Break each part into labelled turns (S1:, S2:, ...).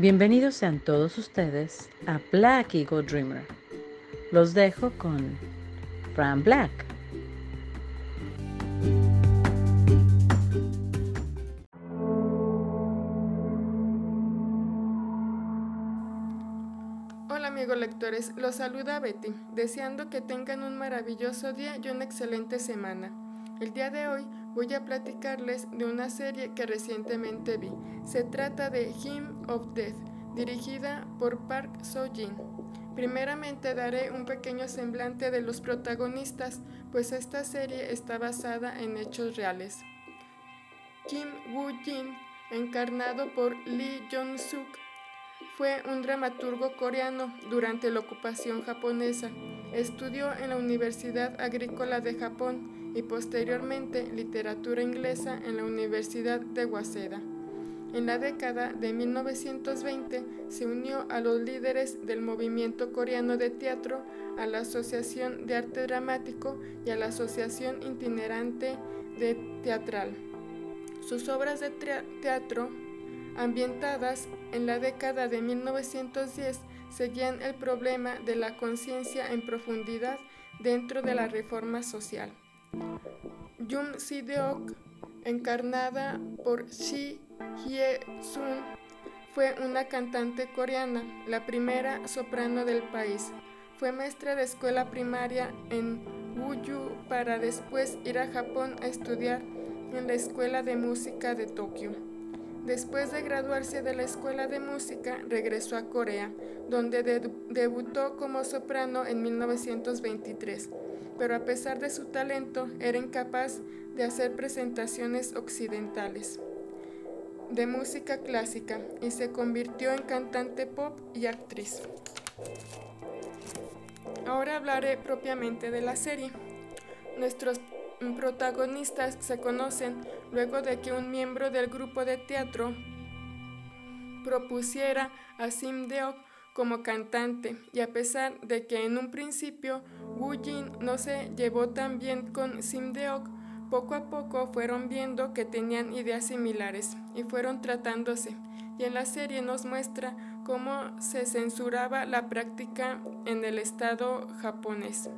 S1: Bienvenidos sean todos ustedes a Black Eagle Dreamer. Los dejo con Fran Black.
S2: Hola amigos lectores, los saluda Betty, deseando que tengan un maravilloso día y una excelente semana. El día de hoy voy a platicarles de una serie que recientemente vi. Se trata de Hymn of Death, dirigida por Park So-jin. Primeramente daré un pequeño semblante de los protagonistas, pues esta serie está basada en hechos reales. Kim Woo-jin, encarnado por Lee Jong-suk, fue un dramaturgo coreano durante la ocupación japonesa. Estudió en la Universidad Agrícola de Japón y posteriormente literatura inglesa en la Universidad de Waseda. En la década de 1920 se unió a los líderes del movimiento coreano de teatro, a la Asociación de Arte Dramático y a la Asociación Itinerante de Teatral. Sus obras de teatro, ambientadas en la década de 1910, seguían el problema de la conciencia en profundidad dentro de la reforma social. Jung Si-deok, encarnada por Shi Hye-sun, fue una cantante coreana, la primera soprano del país. Fue maestra de escuela primaria en Wuju para después ir a Japón a estudiar en la Escuela de Música de Tokio. Después de graduarse de la Escuela de Música, regresó a Corea, donde debutó como soprano en 1923 pero a pesar de su talento era incapaz de hacer presentaciones occidentales de música clásica y se convirtió en cantante pop y actriz. Ahora hablaré propiamente de la serie. Nuestros protagonistas se conocen luego de que un miembro del grupo de teatro propusiera a Sim Deok como cantante y a pesar de que en un principio Wu Jin no se llevó tan bien con Sim Deok, poco a poco fueron viendo que tenían ideas similares y fueron tratándose. Y en la serie nos muestra cómo se censuraba la práctica en el estado japonés.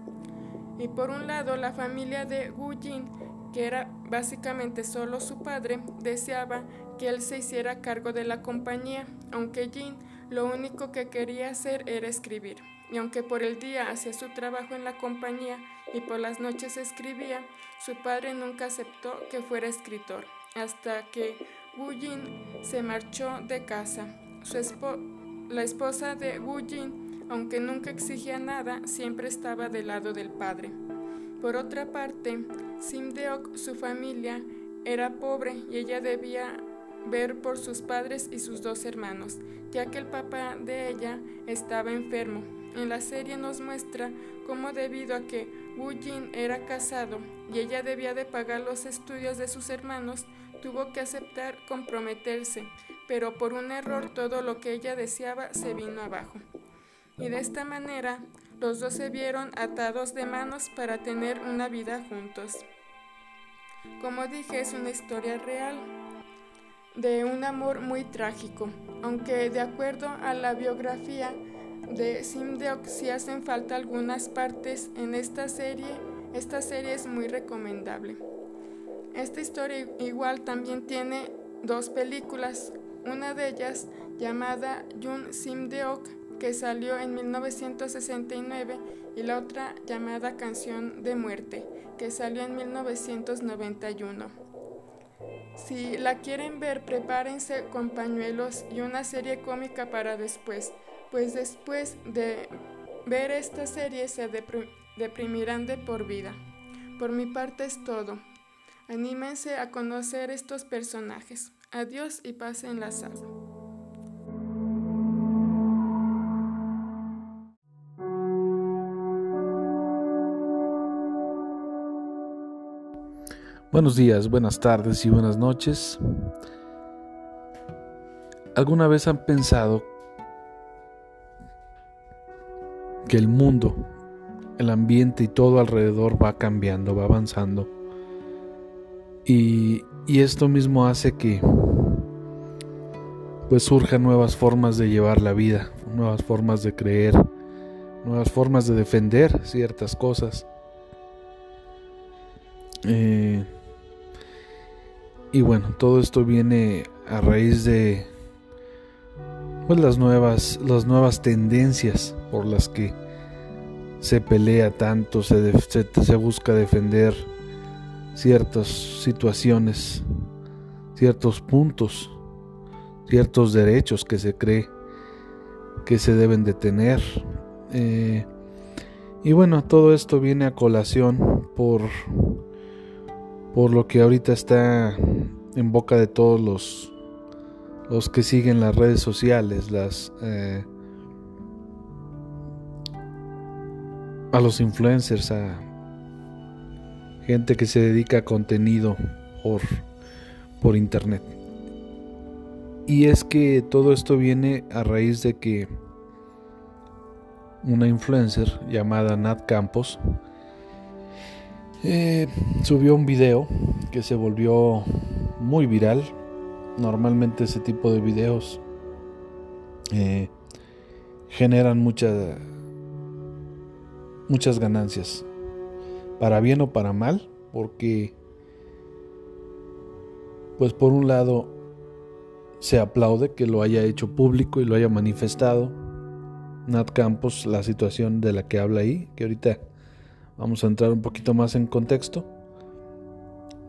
S2: Y por un lado, la familia de Wu Jin, que era básicamente solo su padre, deseaba que él se hiciera cargo de la compañía, aunque Jin lo único que quería hacer era escribir y aunque por el día hacía su trabajo en la compañía y por las noches escribía, su padre nunca aceptó que fuera escritor, hasta que Wu Jin se marchó de casa. la esposa de Wu Jin, aunque nunca exigía nada, siempre estaba del lado del padre. Por otra parte, Sim Deok, su familia, era pobre y ella debía ver por sus padres y sus dos hermanos, ya que el papá de ella estaba enfermo en la serie nos muestra cómo debido a que Wu Jin era casado y ella debía de pagar los estudios de sus hermanos, tuvo que aceptar comprometerse, pero por un error todo lo que ella deseaba se vino abajo. Y de esta manera los dos se vieron atados de manos para tener una vida juntos. Como dije, es una historia real de un amor muy trágico, aunque de acuerdo a la biografía de Simdeok si hacen falta algunas partes en esta serie, esta serie es muy recomendable. Esta historia igual también tiene dos películas, una de ellas llamada Jun Simdeok que salió en 1969 y la otra llamada Canción de Muerte que salió en 1991. Si la quieren ver, prepárense con pañuelos y una serie cómica para después pues después de ver esta serie se deprimirán de por vida. Por mi parte es todo. Anímense a conocer estos personajes. Adiós y pasen la sala.
S3: Buenos días, buenas tardes y buenas noches. ¿Alguna vez han pensado que el mundo, el ambiente y todo alrededor va cambiando, va avanzando. Y, esto mismo hace que, pues surjan nuevas formas de llevar la vida, nuevas formas de creer, nuevas formas de defender ciertas cosas. Eh, y bueno, todo esto viene a raíz de pues las nuevas las nuevas tendencias por las que se pelea tanto, se, busca defender ciertas situaciones, ciertos puntos, ciertos derechos que se cree que se deben de tener. Eh, y bueno, todo esto viene a colación por por lo que ahorita está en boca de todos los los que siguen las redes sociales, las eh, a los influencers, a gente que se dedica a contenido por, por internet. Y es que todo esto viene a raíz de que una influencer llamada Nat Campos eh, subió un video que se volvió muy viral. Normalmente ese tipo de videos eh, generan mucha, muchas ganancias, para bien o para mal, porque pues por un lado se aplaude que lo haya hecho público y lo haya manifestado Nat Campos, la situación de la que habla ahí, que ahorita Vamos a entrar un poquito más en contexto.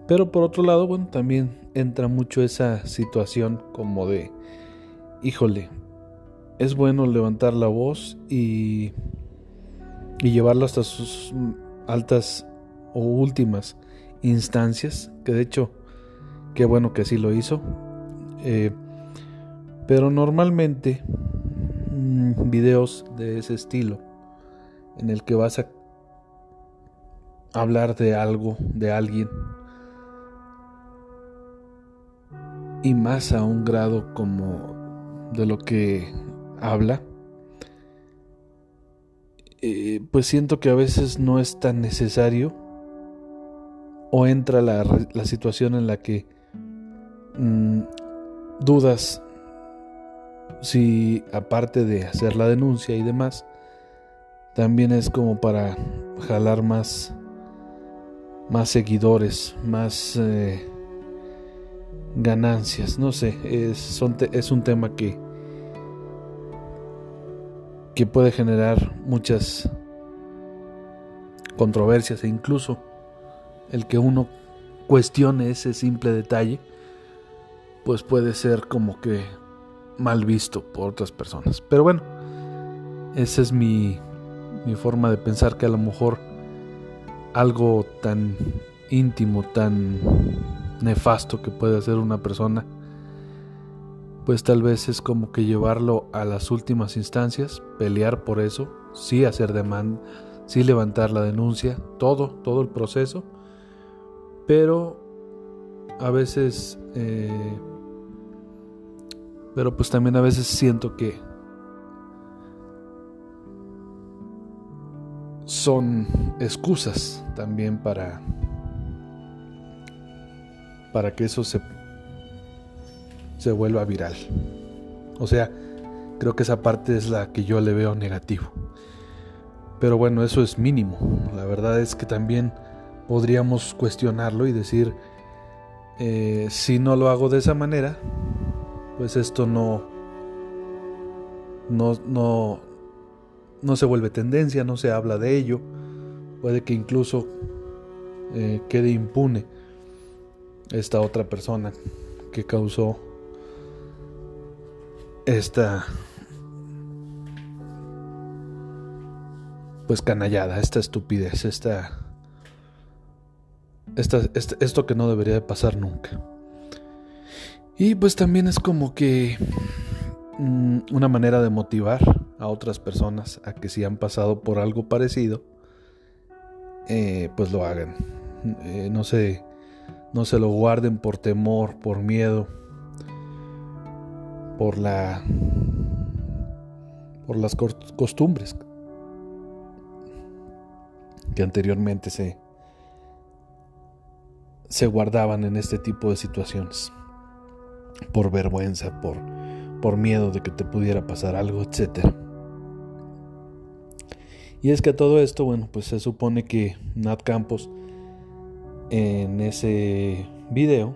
S3: Pero por otro lado, bueno, también entra mucho esa situación como de, híjole, es bueno levantar la voz y, y llevarlo hasta sus altas o últimas instancias, que de hecho, qué bueno que así lo hizo. Eh, pero normalmente mm, videos de ese estilo, en el que vas a hablar de algo, de alguien, y más a un grado como de lo que habla, eh, pues siento que a veces no es tan necesario. O entra la, la situación en la que mm, dudas si aparte de hacer la denuncia y demás, también es como para jalar más más seguidores, más eh, ganancias, no sé, es, es un tema que, que puede generar muchas controversias e incluso el que uno cuestione ese simple detalle, pues puede ser como que mal visto por otras personas. Pero bueno, esa es mi, mi forma de pensar que a lo mejor algo tan íntimo, tan nefasto que puede hacer una persona, pues tal vez es como que llevarlo a las últimas instancias, pelear por eso, sí hacer demanda, sí levantar la denuncia, todo, todo el proceso, pero a veces, eh, pero pues también a veces siento que son excusas también para para que eso se se vuelva viral. O sea, creo que esa parte es la que yo le veo negativo. Pero bueno, eso es mínimo. La verdad es que también podríamos cuestionarlo y decir, eh, si no lo hago de esa manera, pues esto no, no, no, no se vuelve tendencia, no se habla de ello, puede que incluso eh, quede impune esta otra persona que causó esta pues canallada, esta estupidez, esta, esta, esto que no debería de pasar nunca. Y pues también es como que una manera de motivar a otras personas a que si han pasado por algo parecido, eh, pues lo hagan. Eh, no, se, no se lo guarden por temor, por miedo, por la por las costumbres que anteriormente se se guardaban en este tipo de situaciones por vergüenza, por por miedo de que te pudiera pasar algo, etc. Y es que a todo esto, bueno, pues se supone que Nat Campos en ese video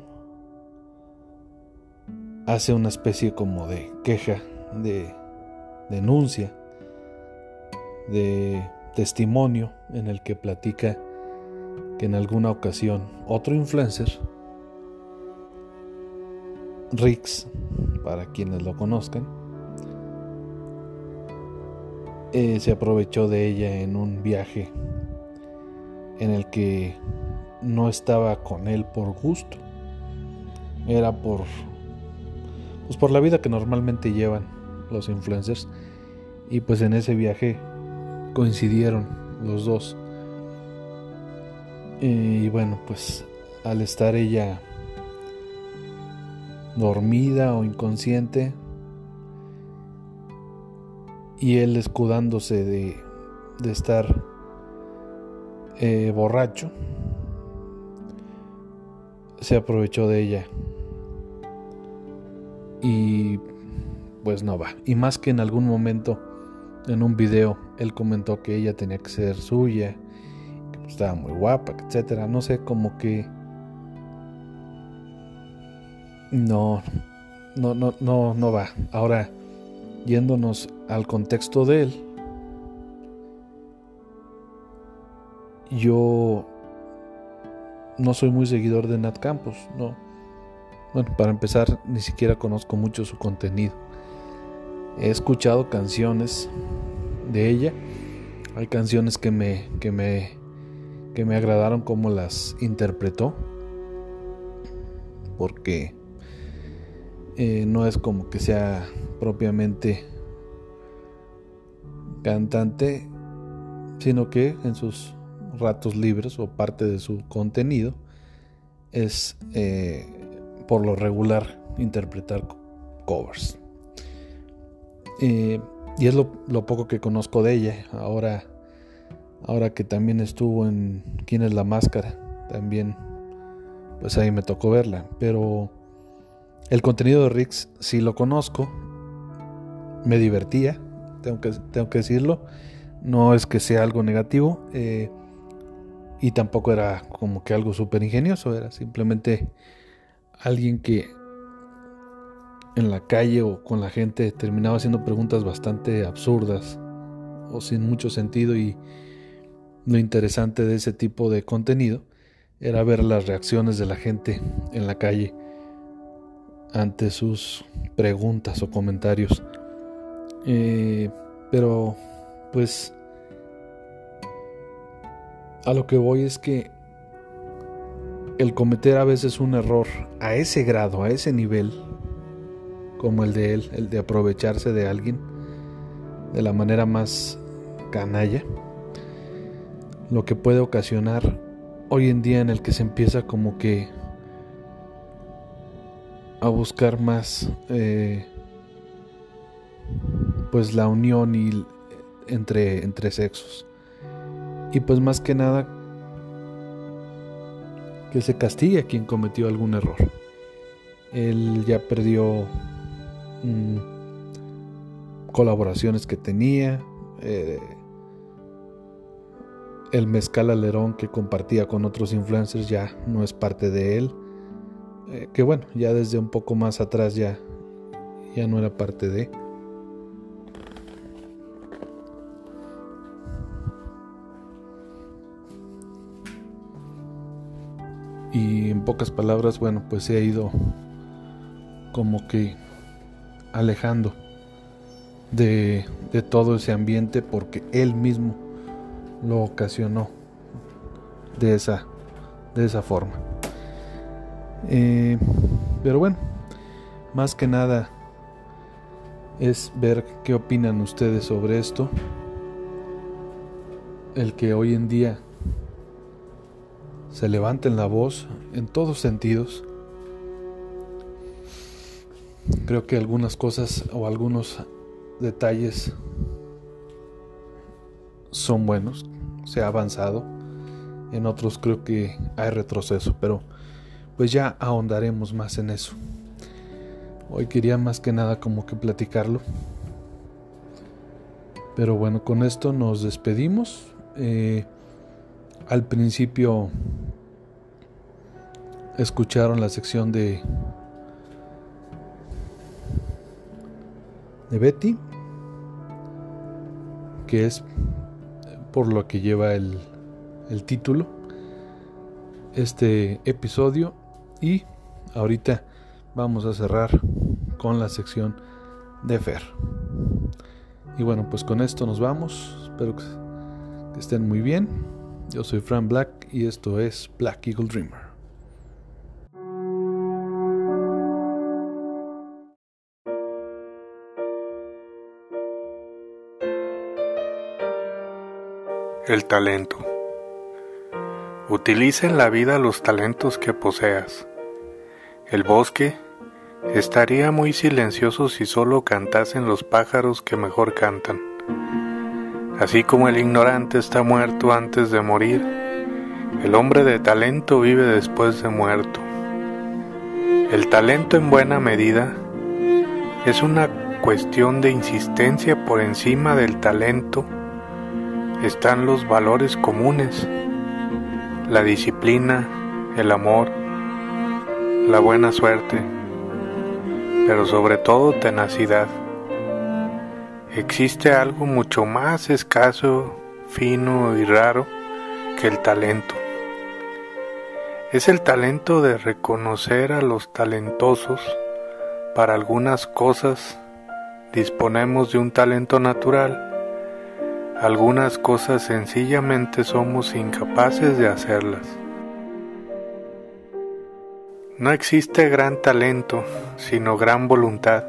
S3: hace una especie como de queja, de denuncia, de testimonio en el que platica que en alguna ocasión otro influencer, Rix, para quienes lo conozcan, eh, se aprovechó de ella en un viaje en el que no estaba con él por gusto, era por pues por la vida que normalmente llevan los influencers. Y pues en ese viaje coincidieron los dos. Y bueno pues al estar ella dormida o inconsciente y él escudándose de, de estar eh, borracho se aprovechó de ella y pues no va. Y más que en algún momento en un video él comentó que ella tenía que ser suya, que estaba muy guapa, etcétera. No sé, como que no, no, no, no, no va. Ahora, yéndonos al contexto de él, yo no soy muy seguidor de Nat Campos, no. Bueno, para empezar, ni siquiera conozco mucho su contenido. He escuchado canciones de ella. Hay canciones que me, que me, que me agradaron como las interpretó. Porque eh, no es como que sea propiamente cantante, sino que en sus ratos libres o parte de su contenido es eh, por lo regular interpretar covers. Eh, y es lo, poco que conozco de ella. Ahora, ahora que también estuvo en ¿Quién es la máscara? También, pues ahí me tocó verla. Pero el contenido de Rix sí lo conozco. Me divertía, tengo que, tengo que decirlo. No es que sea algo negativo. Eh, y tampoco era como que algo súper ingenioso. Era simplemente alguien que en la calle o con la gente terminaba haciendo preguntas bastante absurdas o sin mucho sentido y lo interesante de ese tipo de contenido era ver las reacciones de la gente en la calle ante sus preguntas o comentarios. Eh, pero pues a lo que voy es que el cometer a veces un error a ese grado, a ese nivel, como el de él, el de aprovecharse de alguien de la manera más canalla, lo que puede ocasionar hoy en día en el que se empieza como que a buscar más eh, pues la unión y entre, entre sexos y pues más que nada que se castigue a quien cometió algún error. Él ya perdió mm, colaboraciones que tenía, eh, el mezcal alerón que compartía con otros influencers ya no es parte de él. Eh, que bueno, ya desde un poco más atrás ya, ya no era parte de. y en pocas palabras, bueno, pues se ha ido como que alejando de, todo ese ambiente porque él mismo lo ocasionó de esa, de esa forma. Eh, pero bueno, más que nada es ver qué opinan ustedes sobre esto. El que hoy en día se levanten la voz en todos sentidos. Creo que algunas cosas o algunos detalles son buenos, se ha avanzado, en otros creo que hay retroceso, pero pues ya ahondaremos más en eso. Hoy quería más que nada como que platicarlo. Pero bueno, con esto nos despedimos. Eh, al principio escucharon la sección de de Betty, que es por lo que lleva el, el título este episodio y ahorita vamos a cerrar con la sección de Fer. Y bueno, pues con esto nos vamos. Espero que estén muy bien. Yo soy Fran Black y esto es Black Eagle Dreamer.
S4: El talento. Utiliza en la vida los talentos que poseas. El bosque estaría muy silencioso si solo cantasen los pájaros que mejor cantan. Así como el ignorante está muerto antes de morir, el hombre de talento vive después de muerto. El talento en buena medida es una cuestión de insistencia por encima del talento están los valores comunes, la disciplina, el amor, la buena suerte, pero sobre todo tenacidad. Existe algo mucho más escaso, fino y raro que el talento. Es el talento de reconocer a los talentosos. Para algunas cosas disponemos de un talento natural algunas cosas sencillamente somos incapaces de hacerlas. No existe gran talento, sino gran voluntad.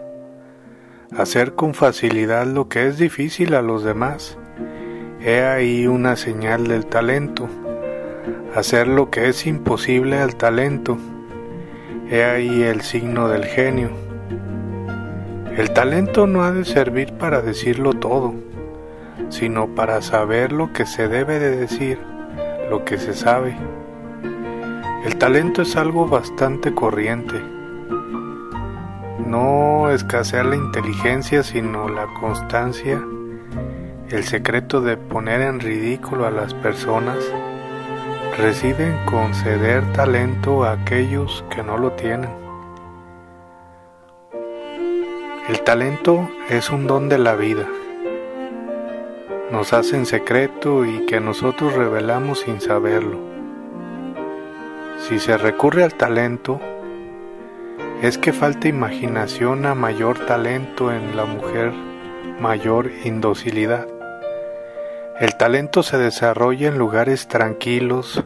S4: Hacer con facilidad lo que es difícil a los demás. He ahí una señal del talento. Hacer lo que es imposible al talento. He ahí el signo del genio. El talento no ha de servir para decirlo todo sino para saber lo que se debe de decir, lo que se sabe. El talento es algo bastante corriente. No escasea la inteligencia, sino la constancia, el secreto de poner en ridículo a las personas reside en conceder talento a aquellos que no lo tienen. El talento es un don de la vida nos hace en secreto y que nosotros revelamos sin saberlo. Si se recurre al talento, es que falta imaginación a mayor talento en la mujer, mayor indocilidad. El talento se desarrolla en lugares tranquilos,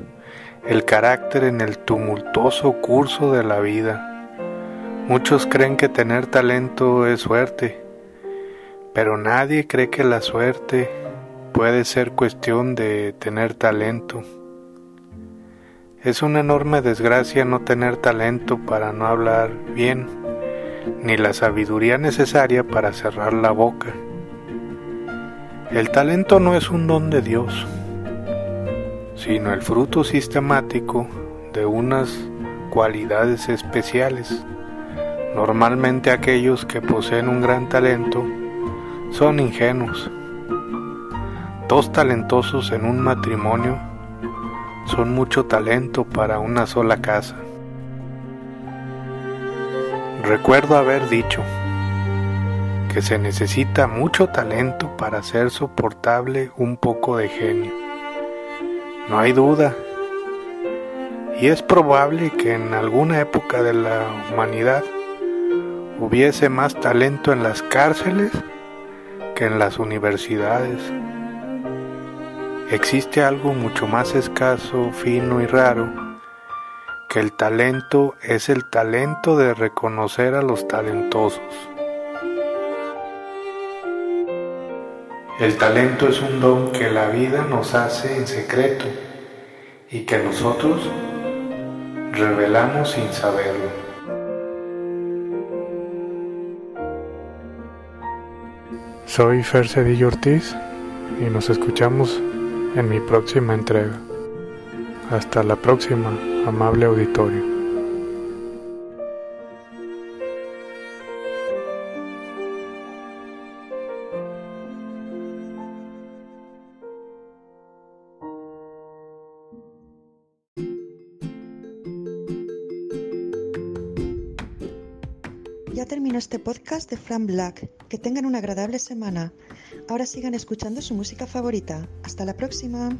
S4: el carácter en el tumultuoso curso de la vida. Muchos creen que tener talento es suerte, pero nadie cree que la suerte Puede ser cuestión de tener talento. Es una enorme desgracia no tener talento para no hablar bien, ni la sabiduría necesaria para cerrar la boca. El talento no es un don de Dios, sino el fruto sistemático de unas cualidades especiales. Normalmente aquellos que poseen un gran talento son ingenuos Dos talentosos en un matrimonio son mucho talento para una sola casa. Recuerdo haber dicho que se necesita mucho talento para hacer soportable un poco de genio. No hay duda. Y es probable que en alguna época de la humanidad hubiese más talento en las cárceles que en las universidades existe algo mucho más escaso, fino y raro, que el talento es el talento de reconocer a los talentosos. El talento es un don que la vida nos hace en secreto y que nosotros revelamos sin saberlo. Soy Fer Cedillo Ortiz y nos escuchamos en mi próxima entrega. Hasta la próxima, amable auditorio.
S5: Ya termino este podcast de Fran Black. Que tengan una agradable semana. Ahora sigan escuchando su música favorita. Hasta la próxima.